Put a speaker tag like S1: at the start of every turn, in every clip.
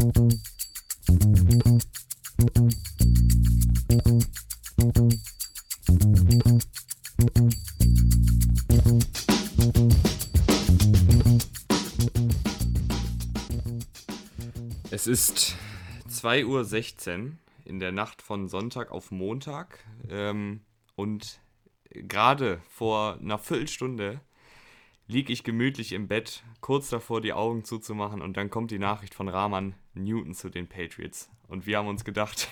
S1: Es ist 2.16 Uhr in der Nacht von Sonntag auf Montag. Ähm, und gerade vor einer Viertelstunde liege ich gemütlich im Bett, kurz davor die Augen zuzumachen und dann kommt die Nachricht von Rahman Newton zu den Patriots. Und wir haben uns gedacht,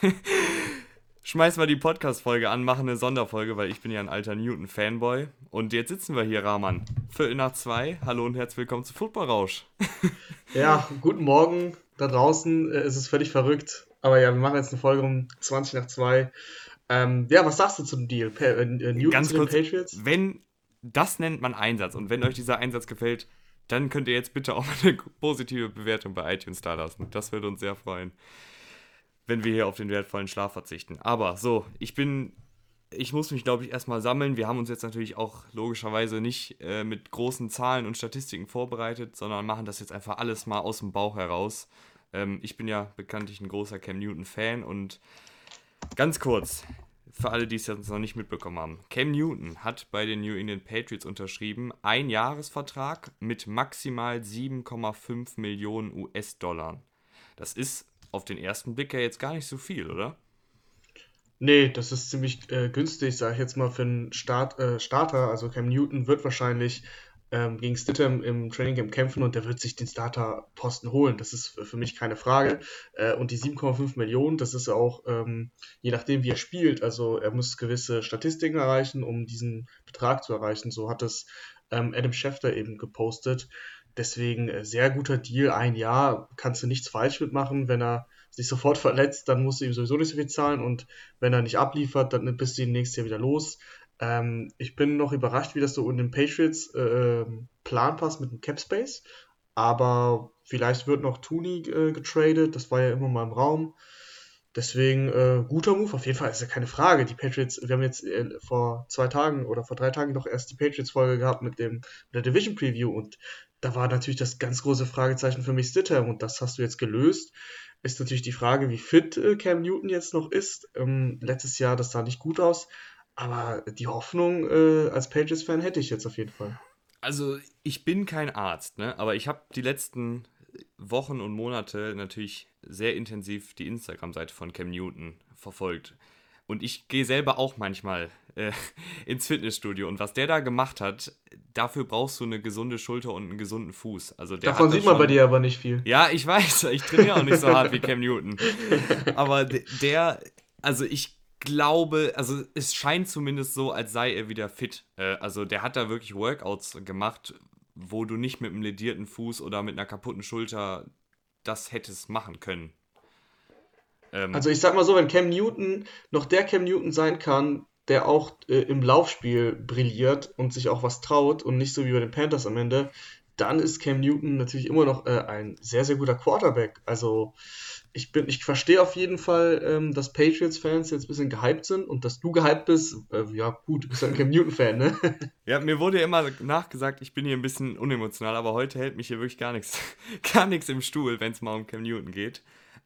S1: schmeiß mal die Podcast-Folge an, machen eine Sonderfolge, weil ich bin ja ein alter Newton-Fanboy. Und jetzt sitzen wir hier, Rahman. Viertel nach zwei. Hallo und herzlich willkommen zu Football Rausch.
S2: ja, guten Morgen da draußen. Äh, es ist völlig verrückt. Aber ja, wir machen jetzt eine Folge um 20 nach zwei. Ähm, ja, was sagst du zum Deal? Pa äh,
S1: Newton Ganz zu den kurz, Patriots? Wenn das nennt man Einsatz und wenn euch dieser Einsatz gefällt, dann könnt ihr jetzt bitte auch eine positive Bewertung bei iTunes da lassen. Das würde uns sehr freuen, wenn wir hier auf den wertvollen Schlaf verzichten. Aber so, ich bin, ich muss mich, glaube ich, erstmal sammeln. Wir haben uns jetzt natürlich auch logischerweise nicht äh, mit großen Zahlen und Statistiken vorbereitet, sondern machen das jetzt einfach alles mal aus dem Bauch heraus. Ähm, ich bin ja bekanntlich ein großer Cam Newton-Fan und ganz kurz, für alle, die es noch nicht mitbekommen haben. Cam Newton hat bei den New England Patriots unterschrieben, ein Jahresvertrag mit maximal 7,5 Millionen US-Dollar. Das ist auf den ersten Blick ja jetzt gar nicht so viel, oder?
S2: Nee, das ist ziemlich äh, günstig, sage ich jetzt mal, für einen Start, äh, Starter. Also Cam Newton wird wahrscheinlich ähm, gegen Stidham im Trainingcamp kämpfen und der wird sich den Starter-Posten holen. Das ist für mich keine Frage. Äh, und die 7,5 Millionen, das ist auch ähm, je nachdem, wie er spielt. Also er muss gewisse Statistiken erreichen, um diesen Betrag zu erreichen. So hat es ähm, Adam Schefter eben gepostet. Deswegen äh, sehr guter Deal. Ein Jahr kannst du nichts falsch mitmachen. Wenn er sich sofort verletzt, dann musst du ihm sowieso nicht so viel zahlen. Und wenn er nicht abliefert, dann bist du ihn nächstes Jahr wieder los. Ähm, ich bin noch überrascht, wie das so in den Patriots äh, Plan passt mit dem Cap Space. Aber vielleicht wird noch Tooney äh, getradet. Das war ja immer mal im Raum. Deswegen äh, guter Move, auf jeden Fall ist ja keine Frage. Die Patriots, wir haben jetzt äh, vor zwei Tagen oder vor drei Tagen doch erst die Patriots-Folge gehabt mit dem mit der Division Preview und da war natürlich das ganz große Fragezeichen für mich Stidham und das hast du jetzt gelöst. Ist natürlich die Frage, wie fit äh, Cam Newton jetzt noch ist. Ähm, letztes Jahr, das sah nicht gut aus. Aber die Hoffnung äh, als Pages-Fan hätte ich jetzt auf jeden Fall.
S1: Also, ich bin kein Arzt, ne? aber ich habe die letzten Wochen und Monate natürlich sehr intensiv die Instagram-Seite von Cam Newton verfolgt. Und ich gehe selber auch manchmal äh, ins Fitnessstudio. Und was der da gemacht hat, dafür brauchst du eine gesunde Schulter und einen gesunden Fuß. Also
S2: Davon sieht man schon... bei dir aber nicht viel.
S1: Ja, ich weiß. Ich trainiere auch nicht so hart wie Cam Newton. Aber der, also ich glaube, also es scheint zumindest so, als sei er wieder fit. Äh, also der hat da wirklich Workouts gemacht, wo du nicht mit einem ledierten Fuß oder mit einer kaputten Schulter das hättest machen können.
S2: Ähm, also ich sag mal so, wenn Cam Newton noch der Cam Newton sein kann, der auch äh, im Laufspiel brilliert und sich auch was traut und nicht so wie bei den Panthers am Ende, dann ist Cam Newton natürlich immer noch äh, ein sehr, sehr guter Quarterback. Also ich bin, ich verstehe auf jeden Fall, ähm, dass Patriots-Fans jetzt ein bisschen gehypt sind und dass du gehypt bist. Äh, ja, gut, du bist ja ein Cam Newton-Fan, ne?
S1: Ja, mir wurde ja immer nachgesagt, ich bin hier ein bisschen unemotional, aber heute hält mich hier wirklich gar nichts, gar nichts im Stuhl, wenn es mal um Cam Newton geht.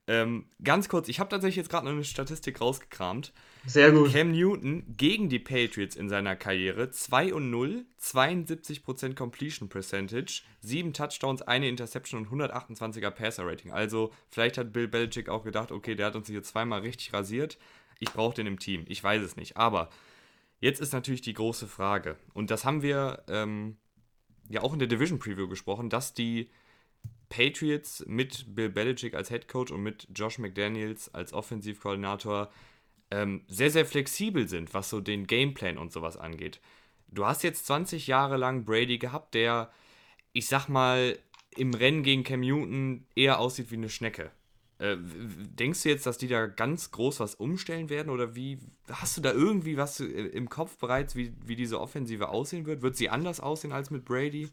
S1: Ähm, ganz kurz, ich habe tatsächlich jetzt gerade noch eine Statistik rausgekramt.
S2: Sehr gut.
S1: Cam Newton gegen die Patriots in seiner Karriere 2 und 0, 72% Completion Percentage, 7 Touchdowns, eine Interception und 128er Passer Rating. Also, vielleicht hat Bill Belichick auch gedacht, okay, der hat uns hier zweimal richtig rasiert. Ich brauche den im Team. Ich weiß es nicht. Aber jetzt ist natürlich die große Frage, und das haben wir ähm, ja auch in der Division Preview gesprochen, dass die Patriots mit Bill Belichick als Head Coach und mit Josh McDaniels als Offensivkoordinator ähm, sehr, sehr flexibel sind, was so den Gameplan und sowas angeht. Du hast jetzt 20 Jahre lang Brady gehabt, der, ich sag mal, im Rennen gegen Cam Newton eher aussieht wie eine Schnecke. Äh, denkst du jetzt, dass die da ganz groß was umstellen werden oder wie hast du da irgendwie was im Kopf bereits, wie, wie diese Offensive aussehen wird? Wird sie anders aussehen als mit Brady?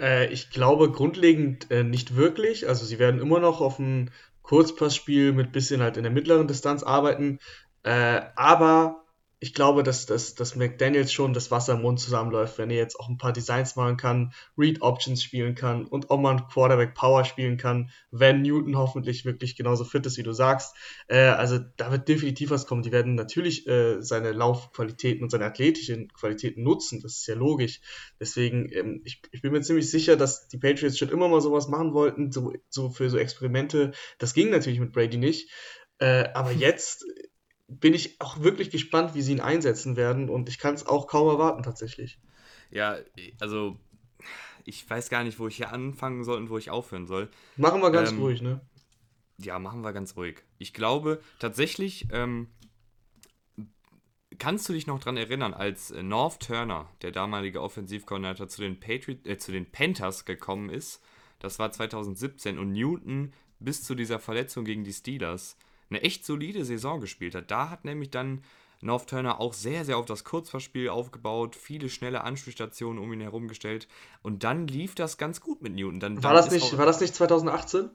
S2: Äh, ich glaube grundlegend äh, nicht wirklich. Also sie werden immer noch auf ein Kurzpassspiel mit bisschen halt in der mittleren Distanz arbeiten. Äh, aber ich glaube, dass, dass, dass McDaniels schon das Wasser im Mund zusammenläuft, wenn er jetzt auch ein paar Designs machen kann, Read Options spielen kann und auch mal ein Quarterback Power spielen kann, wenn Newton hoffentlich wirklich genauso fit ist, wie du sagst. Äh, also da wird definitiv was kommen. Die werden natürlich äh, seine Laufqualitäten und seine athletischen Qualitäten nutzen. Das ist ja logisch. Deswegen, ähm, ich, ich bin mir ziemlich sicher, dass die Patriots schon immer mal sowas machen wollten, so, so für so Experimente. Das ging natürlich mit Brady nicht. Äh, aber jetzt bin ich auch wirklich gespannt, wie sie ihn einsetzen werden und ich kann es auch kaum erwarten tatsächlich.
S1: Ja, also ich weiß gar nicht, wo ich hier anfangen soll und wo ich aufhören soll.
S2: Machen wir ganz ähm, ruhig, ne?
S1: Ja, machen wir ganz ruhig. Ich glaube tatsächlich, ähm, kannst du dich noch daran erinnern, als North Turner, der damalige Offensivkoordinator, zu den, Patriot, äh, zu den Panthers gekommen ist? Das war 2017 und Newton bis zu dieser Verletzung gegen die Steelers eine echt solide Saison gespielt hat. Da hat nämlich dann North Turner auch sehr, sehr auf das Kurzverspiel aufgebaut, viele schnelle Anspielstationen um ihn herum gestellt und dann lief das ganz gut mit Newton. Dann,
S2: war,
S1: dann
S2: das nicht, war das nicht 2018?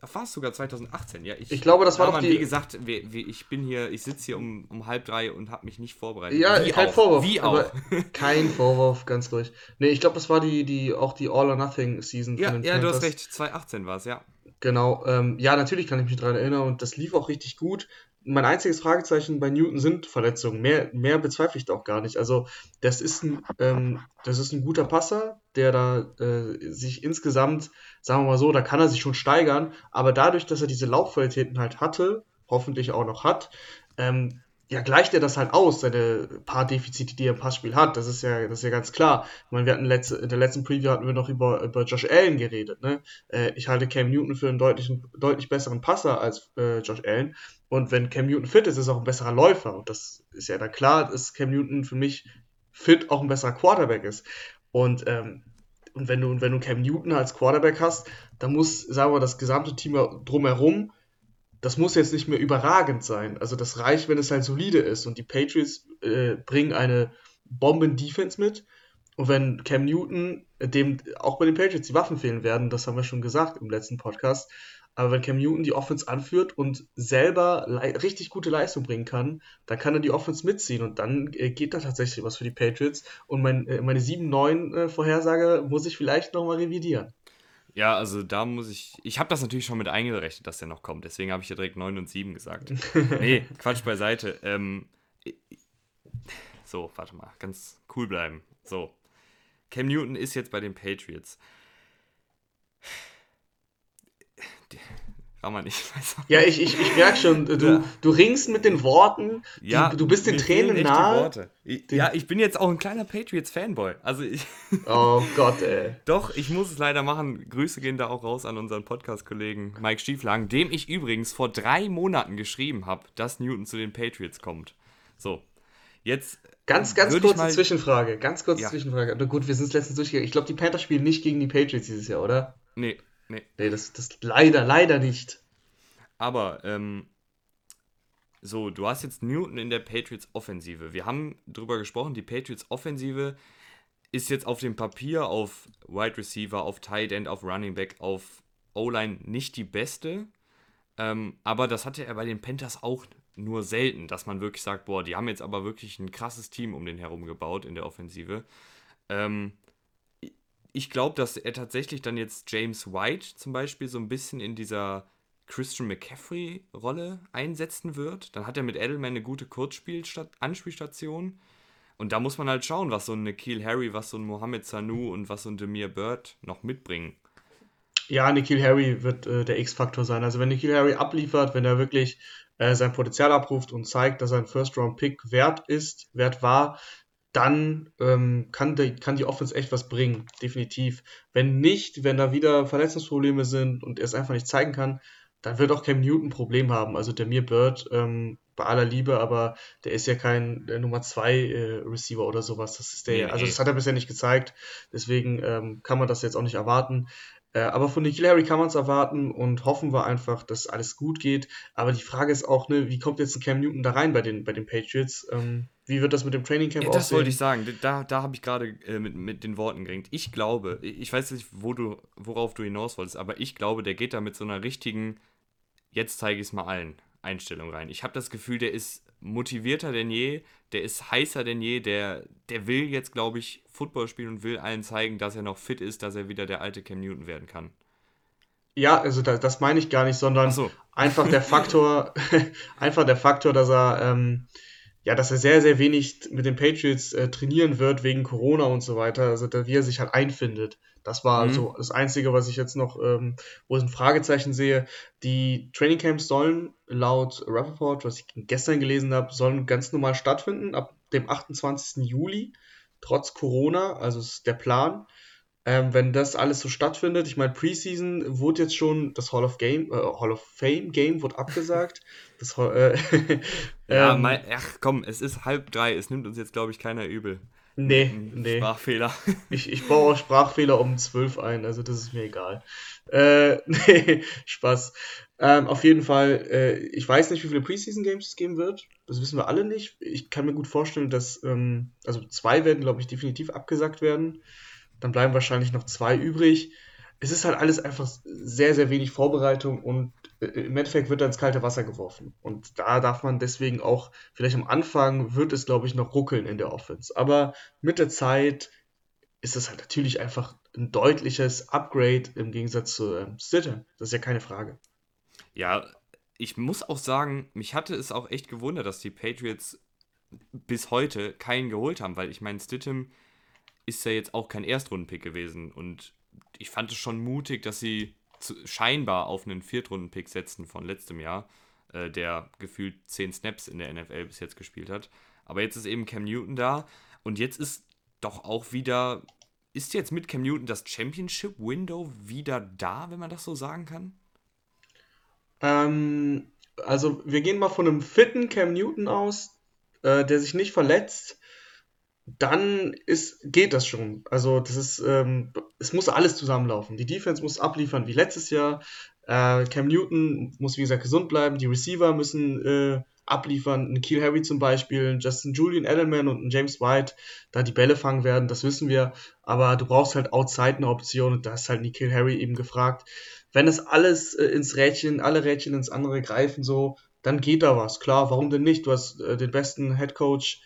S1: Da war es sogar 2018, ja.
S2: Ich, ich glaube, das war doch
S1: die... Wie gesagt, ich bin hier, ich sitze hier um, um halb drei und habe mich nicht vorbereitet.
S2: Ja,
S1: wie
S2: kein
S1: auch.
S2: Vorwurf.
S1: Wie auch.
S2: kein Vorwurf, ganz ruhig. Nee, ich glaube, das war die, die, auch die All-or-Nothing-Season
S1: ja, Ja, Panthers. du hast recht, 2018 war es, ja.
S2: Genau, ähm, ja, natürlich kann ich mich daran erinnern und das lief auch richtig gut. Mein einziges Fragezeichen bei Newton sind Verletzungen. Mehr, mehr bezweifle ich auch gar nicht. Also, das ist ein, ähm, das ist ein guter Passer, der da äh, sich insgesamt, sagen wir mal so, da kann er sich schon steigern, aber dadurch, dass er diese Laufqualitäten halt hatte, hoffentlich auch noch hat, ähm, ja, gleicht er das halt aus, seine paar Defizite, die er im Passspiel hat. Das ist ja, das ist ja ganz klar. Ich meine, wir hatten letzte, in der letzten Preview hatten wir noch über, über Josh Allen geredet. Ne? Äh, ich halte Cam Newton für einen deutlichen, deutlich besseren Passer als äh, Josh Allen. Und wenn Cam Newton fit ist, ist er auch ein besserer Läufer. Und das ist ja dann klar, dass Cam Newton für mich fit auch ein besserer Quarterback ist. Und, ähm, und wenn du, wenn du Cam Newton als Quarterback hast, dann muss, sagen wir, das gesamte Team drumherum das muss jetzt nicht mehr überragend sein. Also das reicht, wenn es halt solide ist. Und die Patriots äh, bringen eine Bomben-Defense mit. Und wenn Cam Newton, äh, dem auch bei den Patriots die Waffen fehlen werden, das haben wir schon gesagt im letzten Podcast, aber wenn Cam Newton die Offense anführt und selber richtig gute Leistung bringen kann, dann kann er die Offense mitziehen und dann äh, geht da tatsächlich was für die Patriots. Und mein, äh, meine 7-9-Vorhersage äh, muss ich vielleicht nochmal revidieren.
S1: Ja, also da muss ich. Ich habe das natürlich schon mit eingerechnet, dass der noch kommt. Deswegen habe ich ja direkt 9 und 7 gesagt. nee, Quatsch beiseite. Ähm, so, warte mal. Ganz cool bleiben. So. Cam Newton ist jetzt bei den Patriots. Kann man nicht.
S2: Ja, ich, ich, ich merke schon, du, ja. du ringst mit den Worten, ja, du, du bist den Tränen nahe.
S1: Ich, ja, ich bin jetzt auch ein kleiner Patriots-Fanboy. Also ich.
S2: Oh Gott, ey.
S1: Doch, ich muss es leider machen. Grüße gehen da auch raus an unseren Podcast-Kollegen Mike Stieflagen, dem ich übrigens vor drei Monaten geschrieben habe, dass Newton zu den Patriots kommt. So. Jetzt.
S2: Ganz, ganz kurze mal... Zwischenfrage. Ganz kurze ja. Zwischenfrage. Na gut, wir sind es letztens durchgegangen. Ich glaube, die Panthers spielen nicht gegen die Patriots dieses Jahr, oder?
S1: Nee. Nee.
S2: Nee, das, das leider, leider nicht.
S1: Aber, ähm, so, du hast jetzt Newton in der Patriots Offensive. Wir haben drüber gesprochen, die Patriots Offensive ist jetzt auf dem Papier auf Wide Receiver, auf Tight End, auf Running Back, auf O-Line nicht die beste. Ähm, aber das hatte er bei den Panthers auch nur selten, dass man wirklich sagt, boah, die haben jetzt aber wirklich ein krasses Team um den herum gebaut in der Offensive. Ähm, ich glaube, dass er tatsächlich dann jetzt James White zum Beispiel so ein bisschen in dieser Christian McCaffrey-Rolle einsetzen wird. Dann hat er mit Edelman eine gute Kurzspiel-Anspielstation. Und da muss man halt schauen, was so ein Nikhil Harry, was so ein Mohamed Sanu und was so ein Demir Bird noch mitbringen.
S2: Ja, Nikhil Harry wird äh, der X-Faktor sein. Also wenn Nikhil Harry abliefert, wenn er wirklich äh, sein Potenzial abruft und zeigt, dass er ein First-Round-Pick wert ist, wert war, dann ähm, kann, die, kann die Offense echt was bringen, definitiv. Wenn nicht, wenn da wieder Verletzungsprobleme sind und er es einfach nicht zeigen kann, dann wird auch Cam Newton ein Problem haben. Also der Mir Bird, ähm, bei aller Liebe, aber der ist ja kein Nummer 2 äh, Receiver oder sowas. Das ist der, nee, also das hat er bisher nicht gezeigt. Deswegen ähm, kann man das jetzt auch nicht erwarten. Äh, aber von Nikhil Harry kann man es erwarten und hoffen wir einfach, dass alles gut geht. Aber die Frage ist auch, ne, wie kommt jetzt ein Cam Newton da rein bei den, bei den Patriots? Ähm, wie wird das mit dem Training Camp
S1: ja, Das wollte ich sagen. Da, da habe ich gerade äh, mit, mit den Worten geringt. Ich glaube, ich weiß nicht, wo du, worauf du hinaus wolltest, aber ich glaube, der geht da mit so einer richtigen, jetzt zeige ich es mal allen, Einstellung rein. Ich habe das Gefühl, der ist motivierter denn je, der ist heißer denn je, der, der will jetzt, glaube ich, Football spielen und will allen zeigen, dass er noch fit ist, dass er wieder der alte Cam Newton werden kann.
S2: Ja, also das, das meine ich gar nicht, sondern so. einfach der Faktor, einfach der Faktor, dass er, ähm, ja, dass er sehr, sehr wenig mit den Patriots äh, trainieren wird wegen Corona und so weiter, also da, wie er sich halt einfindet. Das war mhm. so das Einzige, was ich jetzt noch, ähm, wo ich ein Fragezeichen sehe. Die Trainingcamps sollen laut Rappaport, was ich gestern gelesen habe, sollen ganz normal stattfinden ab dem 28. Juli, trotz Corona, also ist der Plan. Ähm, wenn das alles so stattfindet, ich meine, Preseason wurde jetzt schon, das Hall of Game, äh, Hall of Fame Game wurde abgesagt. Das, äh,
S1: ja, ähm, mein, ach komm, es ist halb drei, es nimmt uns jetzt, glaube ich, keiner übel.
S2: Nee, nee.
S1: Sprachfehler.
S2: Ich, ich baue auch Sprachfehler um 12 ein, also das ist mir egal. Äh, nee, Spaß. Ähm, auf jeden Fall, äh, ich weiß nicht, wie viele Preseason Games es geben wird. Das wissen wir alle nicht. Ich kann mir gut vorstellen, dass, ähm, also zwei werden, glaube ich, definitiv abgesagt werden. Dann bleiben wahrscheinlich noch zwei übrig. Es ist halt alles einfach sehr, sehr wenig Vorbereitung und äh, im Endeffekt wird er ins kalte Wasser geworfen. Und da darf man deswegen auch, vielleicht am Anfang wird es, glaube ich, noch ruckeln in der Offense. Aber mit der Zeit ist es halt natürlich einfach ein deutliches Upgrade im Gegensatz zu ähm, Stidham. Das ist ja keine Frage.
S1: Ja, ich muss auch sagen, mich hatte es auch echt gewundert, dass die Patriots bis heute keinen geholt haben, weil ich meine, Stidham ist ja jetzt auch kein Erstrundenpick gewesen und ich fand es schon mutig, dass sie zu, scheinbar auf einen Viertrunden-Pick setzen von letztem Jahr, äh, der gefühlt 10 Snaps in der NFL bis jetzt gespielt hat. Aber jetzt ist eben Cam Newton da und jetzt ist doch auch wieder, ist jetzt mit Cam Newton das Championship-Window wieder da, wenn man das so sagen kann?
S2: Ähm, also wir gehen mal von einem fitten Cam Newton aus, äh, der sich nicht verletzt dann ist, geht das schon. Also das ist, ähm, es muss alles zusammenlaufen. Die Defense muss abliefern wie letztes Jahr. Äh, Cam Newton muss wie gesagt gesund bleiben. Die Receiver müssen äh, abliefern. Ein Keel Harry zum Beispiel, Justin Julian Edelman und ein James White, da die Bälle fangen werden, das wissen wir. Aber du brauchst halt outside eine Option und da ist halt Nikhil Harry eben gefragt. Wenn es alles äh, ins Rädchen, alle Rädchen ins andere greifen so, dann geht da was. Klar, warum denn nicht? Du hast äh, den besten Head Coach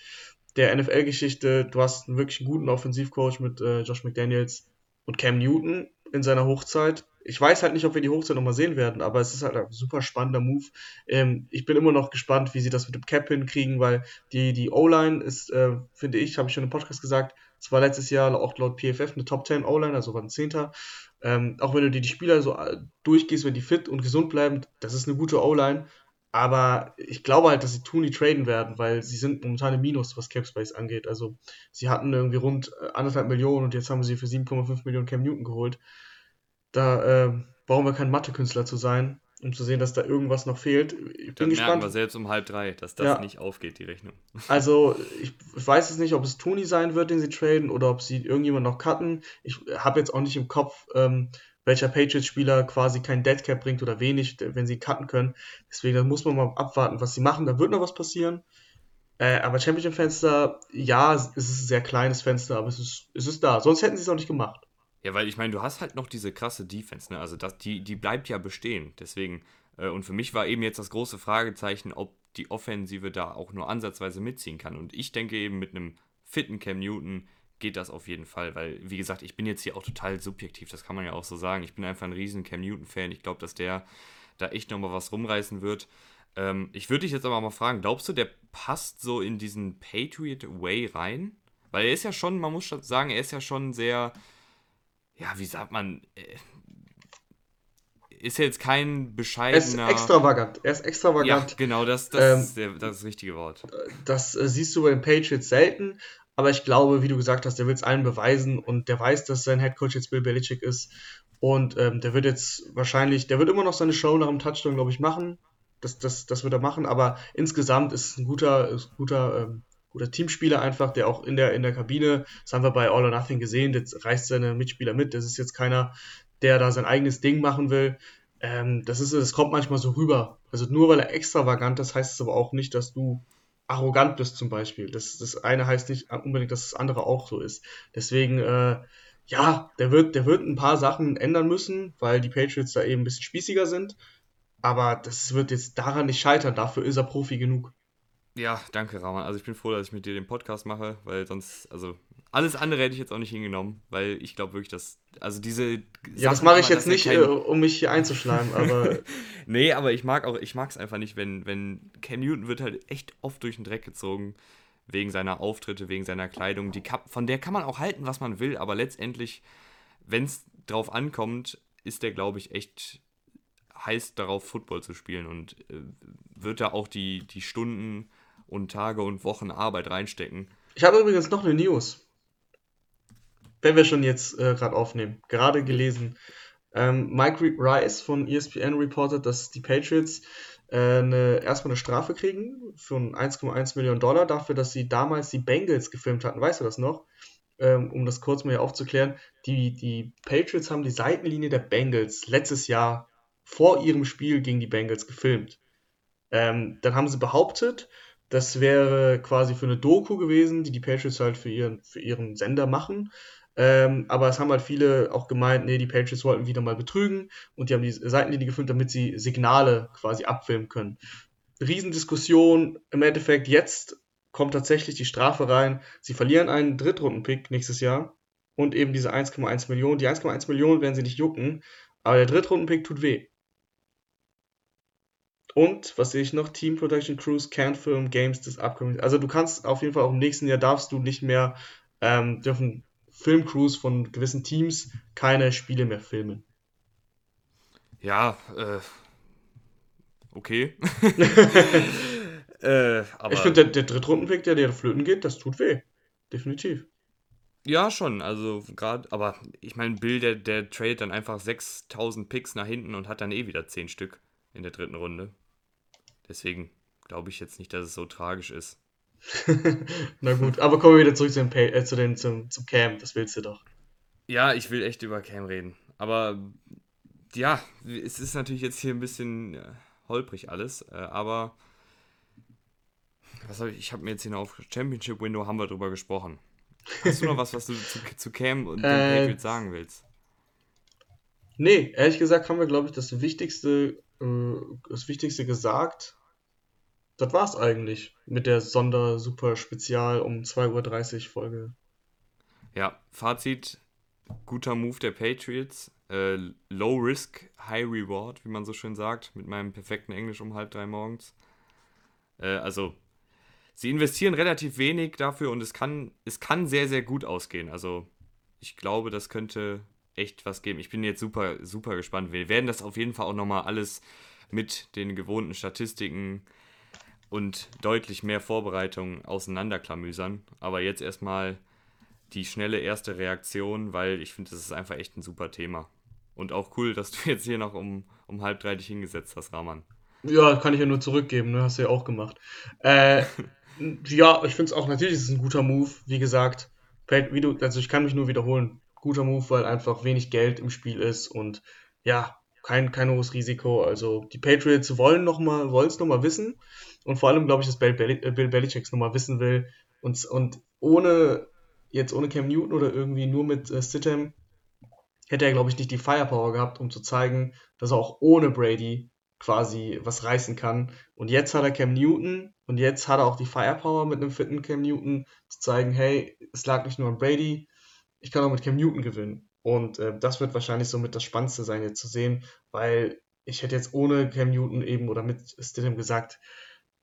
S2: der NFL-Geschichte. Du hast einen wirklich guten Offensivcoach mit äh, Josh McDaniels und Cam Newton in seiner Hochzeit. Ich weiß halt nicht, ob wir die Hochzeit nochmal sehen werden, aber es ist halt ein super spannender Move. Ähm, ich bin immer noch gespannt, wie sie das mit dem Cap hinkriegen, weil die, die O-Line ist, äh, finde ich, habe ich schon im Podcast gesagt, es war letztes Jahr auch laut PFF eine Top 10 O-Line, also war ein Zehnter. Ähm, auch wenn du dir die Spieler so äh, durchgehst, wenn die fit und gesund bleiben, das ist eine gute O-Line. Aber ich glaube halt, dass sie Tooney traden werden, weil sie sind momentan im Minus, was Capspace angeht. Also sie hatten irgendwie rund äh, anderthalb Millionen und jetzt haben sie für 7,5 Millionen Cam Newton geholt. Da äh, brauchen wir kein Mathe-Künstler zu sein, um zu sehen, dass da irgendwas noch fehlt.
S1: Ich bin Dann gespannt. merken wir selbst um halb drei, dass das ja. nicht aufgeht, die Rechnung.
S2: Also ich, ich weiß es nicht, ob es Tooney sein wird, den sie traden, oder ob sie irgendjemand noch cutten. Ich habe jetzt auch nicht im Kopf, ähm, welcher Patriots-Spieler quasi kein Deadcap bringt oder wenig, wenn sie cutten können. Deswegen muss man mal abwarten, was sie machen. Da wird noch was passieren. Äh, aber Championship-Fenster, ja, es ist ein sehr kleines Fenster, aber es ist, es ist da. Sonst hätten sie es auch nicht gemacht.
S1: Ja, weil ich meine, du hast halt noch diese krasse Defense, ne? Also das, die, die bleibt ja bestehen. Deswegen, äh, und für mich war eben jetzt das große Fragezeichen, ob die Offensive da auch nur ansatzweise mitziehen kann. Und ich denke eben mit einem fitten Cam Newton, geht das auf jeden Fall, weil, wie gesagt, ich bin jetzt hier auch total subjektiv, das kann man ja auch so sagen. Ich bin einfach ein riesen Cam Newton-Fan. Ich glaube, dass der da echt nochmal was rumreißen wird. Ähm, ich würde dich jetzt aber mal fragen, glaubst du, der passt so in diesen Patriot Way rein? Weil er ist ja schon, man muss schon sagen, er ist ja schon sehr, ja, wie sagt man, äh, ist jetzt kein bescheidener.
S2: Er ist extravagant. Er ist extravagant.
S1: Ja, genau, das, das, ähm, ist, der, das, ist das richtige Wort.
S2: Das äh, siehst du bei den Patriots selten. Aber ich glaube, wie du gesagt hast, der will es allen beweisen und der weiß, dass sein Headcoach jetzt Bill Belichick ist. Und ähm, der wird jetzt wahrscheinlich, der wird immer noch seine Show nach dem Touchdown, glaube ich, machen. Das, das, das wird er machen, aber insgesamt ist ein guter, ist ein guter, ähm, guter Teamspieler einfach, der auch in der, in der Kabine, das haben wir bei All or Nothing gesehen, jetzt reißt seine Mitspieler mit. Das ist jetzt keiner, der da sein eigenes Ding machen will. Ähm, das ist, das kommt manchmal so rüber. Also nur weil er extravagant ist, heißt es aber auch nicht, dass du arrogant bist zum Beispiel. Das, das eine heißt nicht unbedingt, dass das andere auch so ist. Deswegen, äh, ja, der wird, der wird ein paar Sachen ändern müssen, weil die Patriots da eben ein bisschen spießiger sind. Aber das wird jetzt daran nicht scheitern. Dafür ist er Profi genug.
S1: Ja, danke, Rahman. Also ich bin froh, dass ich mit dir den Podcast mache, weil sonst, also alles andere hätte ich jetzt auch nicht hingenommen, weil ich glaube wirklich, dass, also diese.
S2: Ja, das mache ich jetzt nicht, kein... Äh, um mich hier einzuschleimen, aber.
S1: nee, aber ich mag auch, ich mag es einfach nicht, wenn, wenn Cam Newton wird halt echt oft durch den Dreck gezogen, wegen seiner Auftritte, wegen seiner Kleidung. Die von der kann man auch halten, was man will, aber letztendlich, wenn es drauf ankommt, ist der, glaube ich, echt heiß darauf, Football zu spielen und äh, wird da auch die, die Stunden und Tage und Wochen Arbeit reinstecken.
S2: Ich habe übrigens noch eine News. Wenn wir schon jetzt äh, gerade aufnehmen. Gerade gelesen. Ähm, Mike Rice von ESPN reportet, dass die Patriots äh, eine, erstmal eine Strafe kriegen von 1,1 Millionen Dollar dafür, dass sie damals die Bengals gefilmt hatten. Weißt du das noch? Ähm, um das kurz mal hier aufzuklären. Die, die Patriots haben die Seitenlinie der Bengals letztes Jahr vor ihrem Spiel gegen die Bengals gefilmt. Ähm, dann haben sie behauptet, das wäre quasi für eine Doku gewesen, die die Patriots halt für ihren, für ihren Sender machen. Ähm, aber es haben halt viele auch gemeint, nee, die Patriots wollten wieder mal betrügen und die haben die Seitenlinie gefilmt, damit sie Signale quasi abfilmen können. Riesendiskussion. Im Endeffekt, jetzt kommt tatsächlich die Strafe rein. Sie verlieren einen Drittrunden-Pick nächstes Jahr und eben diese 1,1 Millionen. Die 1,1 Millionen werden sie nicht jucken, aber der Drittrunden-Pick tut weh. Und, was sehe ich noch? Team Production Crews can't film games des upcoming. Also du kannst auf jeden Fall auch im nächsten Jahr darfst du nicht mehr, ähm, dürfen Filmcrews von gewissen Teams keine Spiele mehr filmen.
S1: Ja, äh, okay.
S2: äh, ich finde, der, der Drittrundenpick, der dir flöten geht, das tut weh. Definitiv.
S1: Ja, schon. Also gerade, aber ich meine, Bill, der, der tradet dann einfach 6000 Picks nach hinten und hat dann eh wieder 10 Stück in der dritten Runde. Deswegen glaube ich jetzt nicht, dass es so tragisch ist.
S2: Na gut, aber kommen wir wieder zurück zu dem, äh, zu dem zum, zum Cam, das willst du doch.
S1: Ja, ich will echt über Cam reden. Aber ja, es ist natürlich jetzt hier ein bisschen äh, holprig alles, äh, aber was hab ich, ich habe mir jetzt hier noch auf Championship Window haben wir drüber gesprochen. Hast du noch was, was du zu, zu Cam und den äh, Patriots sagen willst?
S2: Nee, ehrlich gesagt haben wir, glaube ich, das Wichtigste, äh, das Wichtigste gesagt das war's eigentlich mit der Sonder-Super-Spezial um 2.30 Uhr Folge.
S1: Ja, Fazit: guter Move der Patriots. Äh, low Risk, High Reward, wie man so schön sagt, mit meinem perfekten Englisch um halb drei morgens. Äh, also, sie investieren relativ wenig dafür und es kann, es kann sehr, sehr gut ausgehen. Also, ich glaube, das könnte echt was geben. Ich bin jetzt super, super gespannt. Wir werden das auf jeden Fall auch nochmal alles mit den gewohnten Statistiken und deutlich mehr Vorbereitung auseinanderklamüsern. Aber jetzt erstmal die schnelle erste Reaktion, weil ich finde, das ist einfach echt ein super Thema. Und auch cool, dass du jetzt hier noch um, um halb drei dich hingesetzt hast, Rahman.
S2: Ja, kann ich ja nur zurückgeben, ne? Hast du ja auch gemacht. Äh, ja, ich finde es auch natürlich ist es ein guter Move, wie gesagt. Wie du, also ich kann mich nur wiederholen. Guter Move, weil einfach wenig Geld im Spiel ist und ja, kein, kein hohes Risiko. Also die Patriots wollen noch mal, wollen es nochmal wissen und vor allem glaube ich, dass Bill, äh, Bill Belichick nochmal wissen will und, und ohne jetzt ohne Cam Newton oder irgendwie nur mit äh, Stidham hätte er glaube ich nicht die Firepower gehabt, um zu zeigen, dass er auch ohne Brady quasi was reißen kann. Und jetzt hat er Cam Newton und jetzt hat er auch die Firepower mit einem fitten Cam Newton zu zeigen, hey, es lag nicht nur an Brady, ich kann auch mit Cam Newton gewinnen. Und äh, das wird wahrscheinlich somit das Spannendste sein, jetzt zu sehen, weil ich hätte jetzt ohne Cam Newton eben oder mit Stidham gesagt,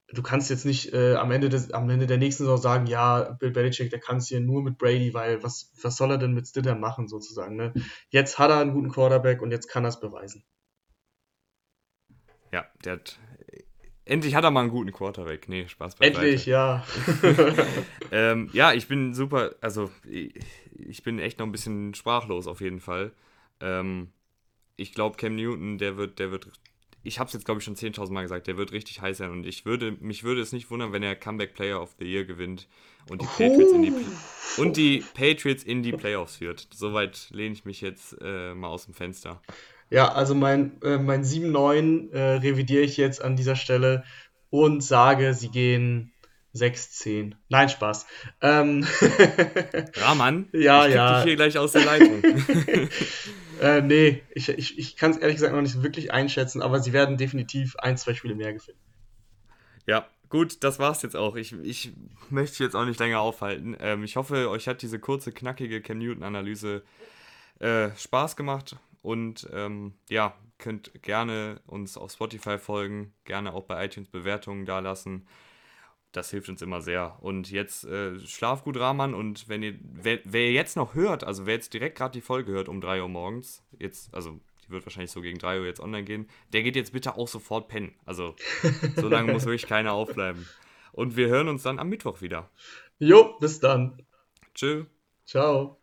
S2: du kannst jetzt nicht äh, am, Ende des, am Ende der nächsten Saison sagen, ja, Bill Belichick, der kann es hier nur mit Brady, weil was, was soll er denn mit Stidham machen, sozusagen. Ne? Jetzt hat er einen guten Quarterback und jetzt kann er es beweisen.
S1: Ja, der hat. Endlich hat er mal einen guten Quarterback. Nee, Spaß
S2: beiseite. Endlich, ja.
S1: ähm, ja, ich bin super, also ich bin echt noch ein bisschen sprachlos auf jeden Fall. Ähm, ich glaube, Cam Newton, der wird, der wird, ich habe es jetzt glaube ich schon 10.000 Mal gesagt, der wird richtig heiß sein und ich würde, mich würde es nicht wundern, wenn er Comeback Player of the Year gewinnt und die Patriots in die, und die Patriots in die Playoffs führt. Soweit lehne ich mich jetzt äh, mal aus dem Fenster.
S2: Ja, also mein, äh, mein 7-9 äh, revidiere ich jetzt an dieser Stelle und sage, sie gehen 6-10. Nein, Spaß. Ähm,
S1: Rahman?
S2: Ja, ich ja.
S1: dich hier gleich aus der Leitung.
S2: äh, nee, ich, ich, ich kann es ehrlich gesagt noch nicht wirklich einschätzen, aber sie werden definitiv ein, zwei Spiele mehr gewinnen.
S1: Ja, Gut, das war's jetzt auch. Ich, ich möchte jetzt auch nicht länger aufhalten. Ähm, ich hoffe, euch hat diese kurze, knackige Cam Newton-Analyse äh, Spaß gemacht. Und ähm, ja, könnt gerne uns auf Spotify folgen, gerne auch bei iTunes Bewertungen dalassen. Das hilft uns immer sehr. Und jetzt äh, schlaf gut, Rahman. Und wenn ihr, wer, wer jetzt noch hört, also wer jetzt direkt gerade die Folge hört um 3 Uhr morgens, jetzt, also die wird wahrscheinlich so gegen 3 Uhr jetzt online gehen, der geht jetzt bitte auch sofort pennen. Also so lange muss wirklich keiner aufbleiben. Und wir hören uns dann am Mittwoch wieder.
S2: Jo, bis dann.
S1: Tschö.
S2: Ciao.